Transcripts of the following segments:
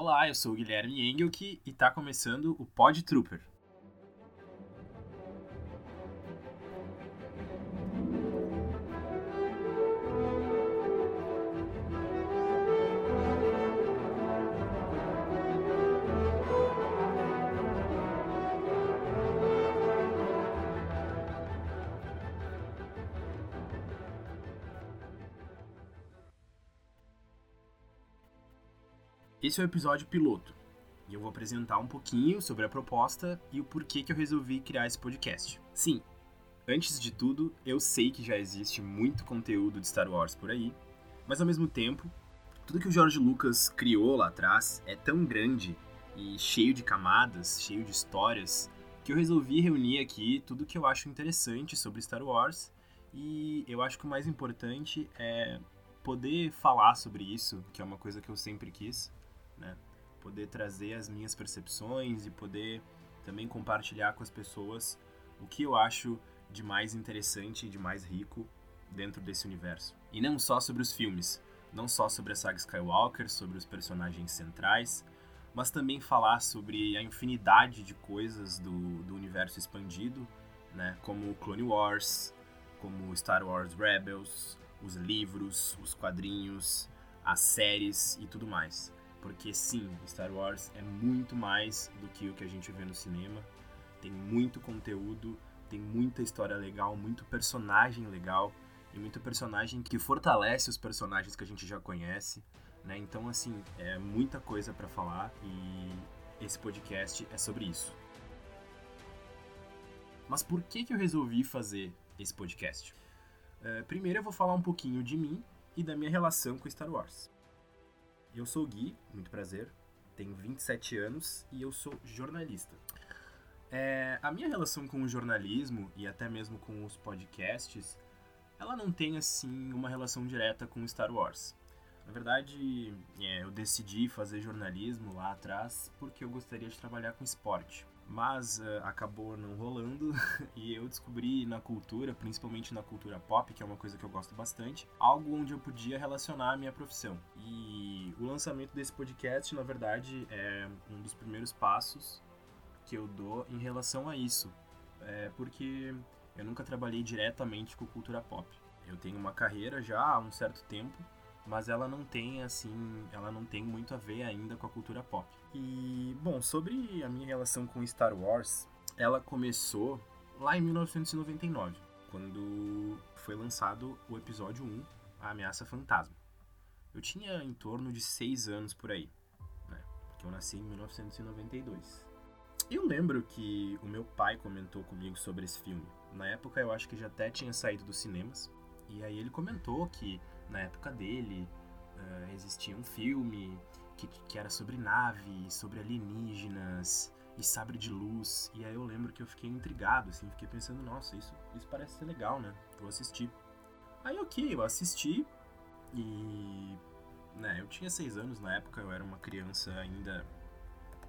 Olá, eu sou o Guilherme Engelke e está começando o Pod Trooper. Esse é o episódio piloto e eu vou apresentar um pouquinho sobre a proposta e o porquê que eu resolvi criar esse podcast. Sim, antes de tudo, eu sei que já existe muito conteúdo de Star Wars por aí, mas ao mesmo tempo, tudo que o George Lucas criou lá atrás é tão grande e cheio de camadas, cheio de histórias, que eu resolvi reunir aqui tudo que eu acho interessante sobre Star Wars e eu acho que o mais importante é poder falar sobre isso, que é uma coisa que eu sempre quis? Poder trazer as minhas percepções e poder também compartilhar com as pessoas o que eu acho de mais interessante e de mais rico dentro desse universo. E não só sobre os filmes, não só sobre a saga Skywalker, sobre os personagens centrais, mas também falar sobre a infinidade de coisas do, do universo expandido, né? como Clone Wars, como Star Wars Rebels, os livros, os quadrinhos, as séries e tudo mais. Porque sim, Star Wars é muito mais do que o que a gente vê no cinema. Tem muito conteúdo, tem muita história legal, muito personagem legal e muito personagem que fortalece os personagens que a gente já conhece, né? Então assim, é muita coisa para falar e esse podcast é sobre isso. Mas por que que eu resolvi fazer esse podcast? Uh, primeiro eu vou falar um pouquinho de mim e da minha relação com Star Wars. Eu sou o Gui, muito prazer, tenho 27 anos e eu sou jornalista. É, a minha relação com o jornalismo e até mesmo com os podcasts, ela não tem assim uma relação direta com Star Wars. Na verdade, é, eu decidi fazer jornalismo lá atrás porque eu gostaria de trabalhar com esporte mas uh, acabou não rolando e eu descobri na cultura, principalmente na cultura pop, que é uma coisa que eu gosto bastante, algo onde eu podia relacionar a minha profissão. E o lançamento desse podcast, na verdade, é um dos primeiros passos que eu dou em relação a isso, é porque eu nunca trabalhei diretamente com cultura pop. Eu tenho uma carreira já há um certo tempo mas ela não tem assim, ela não tem muito a ver ainda com a cultura pop. E bom, sobre a minha relação com Star Wars, ela começou lá em 1999, quando foi lançado o episódio 1, A Ameaça Fantasma. Eu tinha em torno de 6 anos por aí, né? Porque eu nasci em 1992. Eu lembro que o meu pai comentou comigo sobre esse filme. Na época eu acho que já até tinha saído dos cinemas. E aí ele comentou que na época dele uh, existia um filme que, que era sobre nave, sobre alienígenas e sabre de luz. E aí eu lembro que eu fiquei intrigado, assim, fiquei pensando, nossa, isso, isso parece ser legal, né? Vou assistir. Aí ok, eu assisti e. Né, eu tinha seis anos na época, eu era uma criança ainda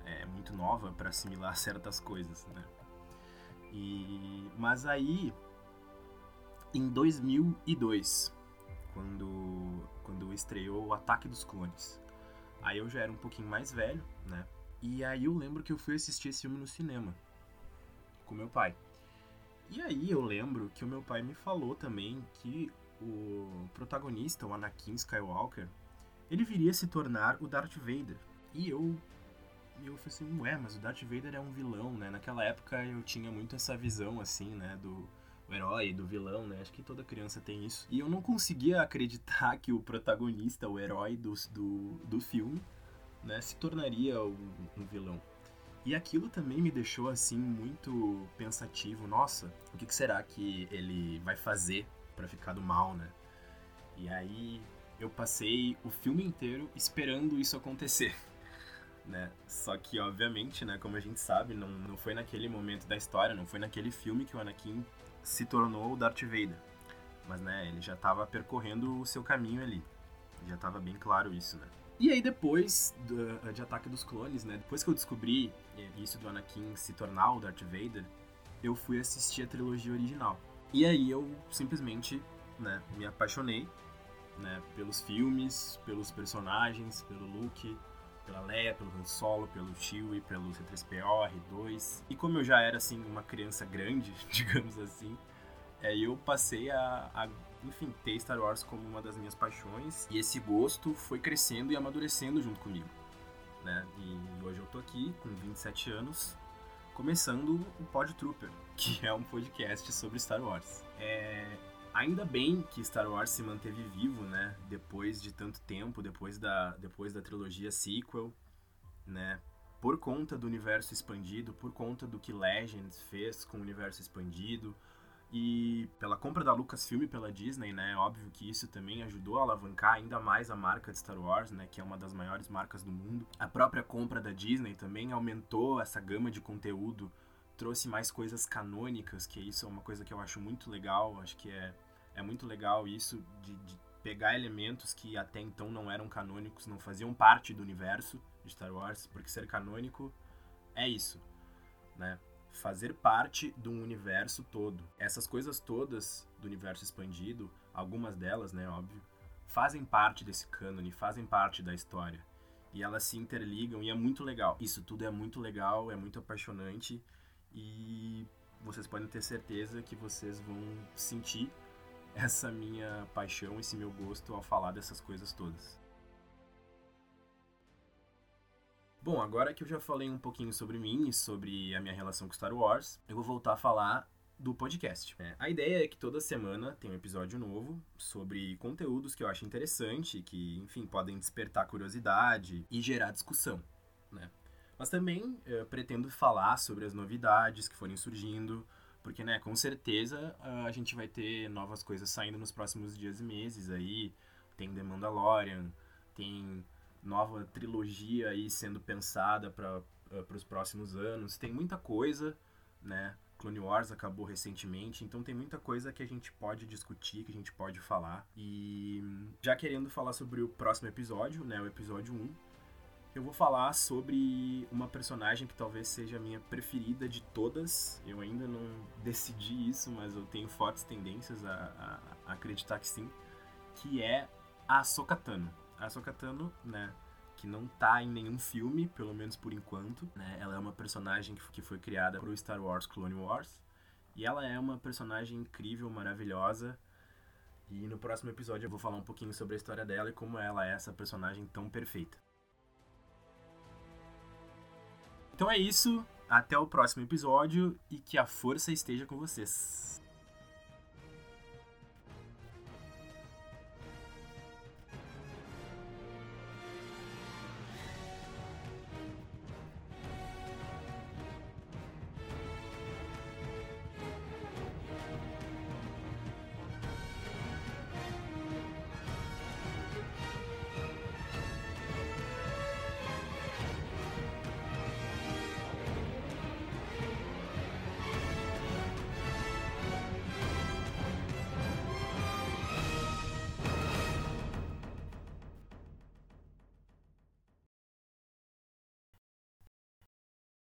é, muito nova para assimilar certas coisas, né? E, mas aí, em 2002, quando, quando estreou o Ataque dos Clones. Aí eu já era um pouquinho mais velho, né? E aí eu lembro que eu fui assistir esse filme no cinema com meu pai. E aí eu lembro que o meu pai me falou também que o protagonista, o Anakin Skywalker, ele viria se tornar o Darth Vader. E eu eu falei assim, ué, mas o Darth Vader é um vilão, né? Naquela época eu tinha muito essa visão assim, né, do o herói, do vilão, né? Acho que toda criança tem isso. E eu não conseguia acreditar que o protagonista, o herói do, do, do filme, né, se tornaria um, um vilão. E aquilo também me deixou assim muito pensativo. Nossa, o que, que será que ele vai fazer para ficar do mal, né? E aí eu passei o filme inteiro esperando isso acontecer. Né? Só que, obviamente, né, como a gente sabe, não, não foi naquele momento da história, não foi naquele filme que o Anakin se tornou o Darth Vader. Mas, né, ele já estava percorrendo o seu caminho ali. Já estava bem claro isso, né? E aí depois do, de Ataque dos Clones, né, depois que eu descobri isso do Anakin se tornar o Darth Vader, eu fui assistir a trilogia original. E aí eu simplesmente, né, me apaixonei, né, pelos filmes, pelos personagens, pelo look, pela Leia, pelo Han Solo, pelo Chewie, pelo C3PO, R2. E como eu já era, assim, uma criança grande, digamos assim, é, eu passei a, a, enfim, ter Star Wars como uma das minhas paixões. E esse gosto foi crescendo e amadurecendo junto comigo. Né? E hoje eu tô aqui com 27 anos, começando o Pod Trooper, que é um podcast sobre Star Wars. É, ainda bem que Star Wars se manteve vivo, né? Depois de tanto tempo, depois da, depois da trilogia sequel, né? Por conta do universo expandido, por conta do que Legends fez com o universo expandido, e pela compra da Lucasfilm pela Disney, né? Óbvio que isso também ajudou a alavancar ainda mais a marca de Star Wars, né? Que é uma das maiores marcas do mundo. A própria compra da Disney também aumentou essa gama de conteúdo, trouxe mais coisas canônicas, que isso é uma coisa que eu acho muito legal. Acho que é, é muito legal isso de, de pegar elementos que até então não eram canônicos, não faziam parte do universo de Star Wars, porque ser canônico é isso, né? fazer parte de um universo todo. Essas coisas todas do universo expandido, algumas delas, né, óbvio, fazem parte desse cânone, fazem parte da história. E elas se interligam e é muito legal. Isso tudo é muito legal, é muito apaixonante e vocês podem ter certeza que vocês vão sentir essa minha paixão, esse meu gosto ao falar dessas coisas todas. Bom, agora que eu já falei um pouquinho sobre mim e sobre a minha relação com Star Wars, eu vou voltar a falar do podcast. É, a ideia é que toda semana tem um episódio novo sobre conteúdos que eu acho interessante, que, enfim, podem despertar curiosidade e gerar discussão, né? Mas também eu pretendo falar sobre as novidades que forem surgindo, porque, né, com certeza a gente vai ter novas coisas saindo nos próximos dias e meses aí. Tem The Mandalorian, tem nova trilogia aí sendo pensada para eh, os próximos anos. Tem muita coisa, né? Clone Wars acabou recentemente, então tem muita coisa que a gente pode discutir, que a gente pode falar. E já querendo falar sobre o próximo episódio, né, o episódio 1, eu vou falar sobre uma personagem que talvez seja a minha preferida de todas. Eu ainda não decidi isso, mas eu tenho fortes tendências a, a, a acreditar que sim, que é a Ahsoka Tano a Ahsoka Tano, né, que não tá em nenhum filme, pelo menos por enquanto, né? Ela é uma personagem que foi criada pro Star Wars Clone Wars. E ela é uma personagem incrível, maravilhosa. E no próximo episódio eu vou falar um pouquinho sobre a história dela e como ela é essa personagem tão perfeita. Então é isso, até o próximo episódio e que a força esteja com vocês.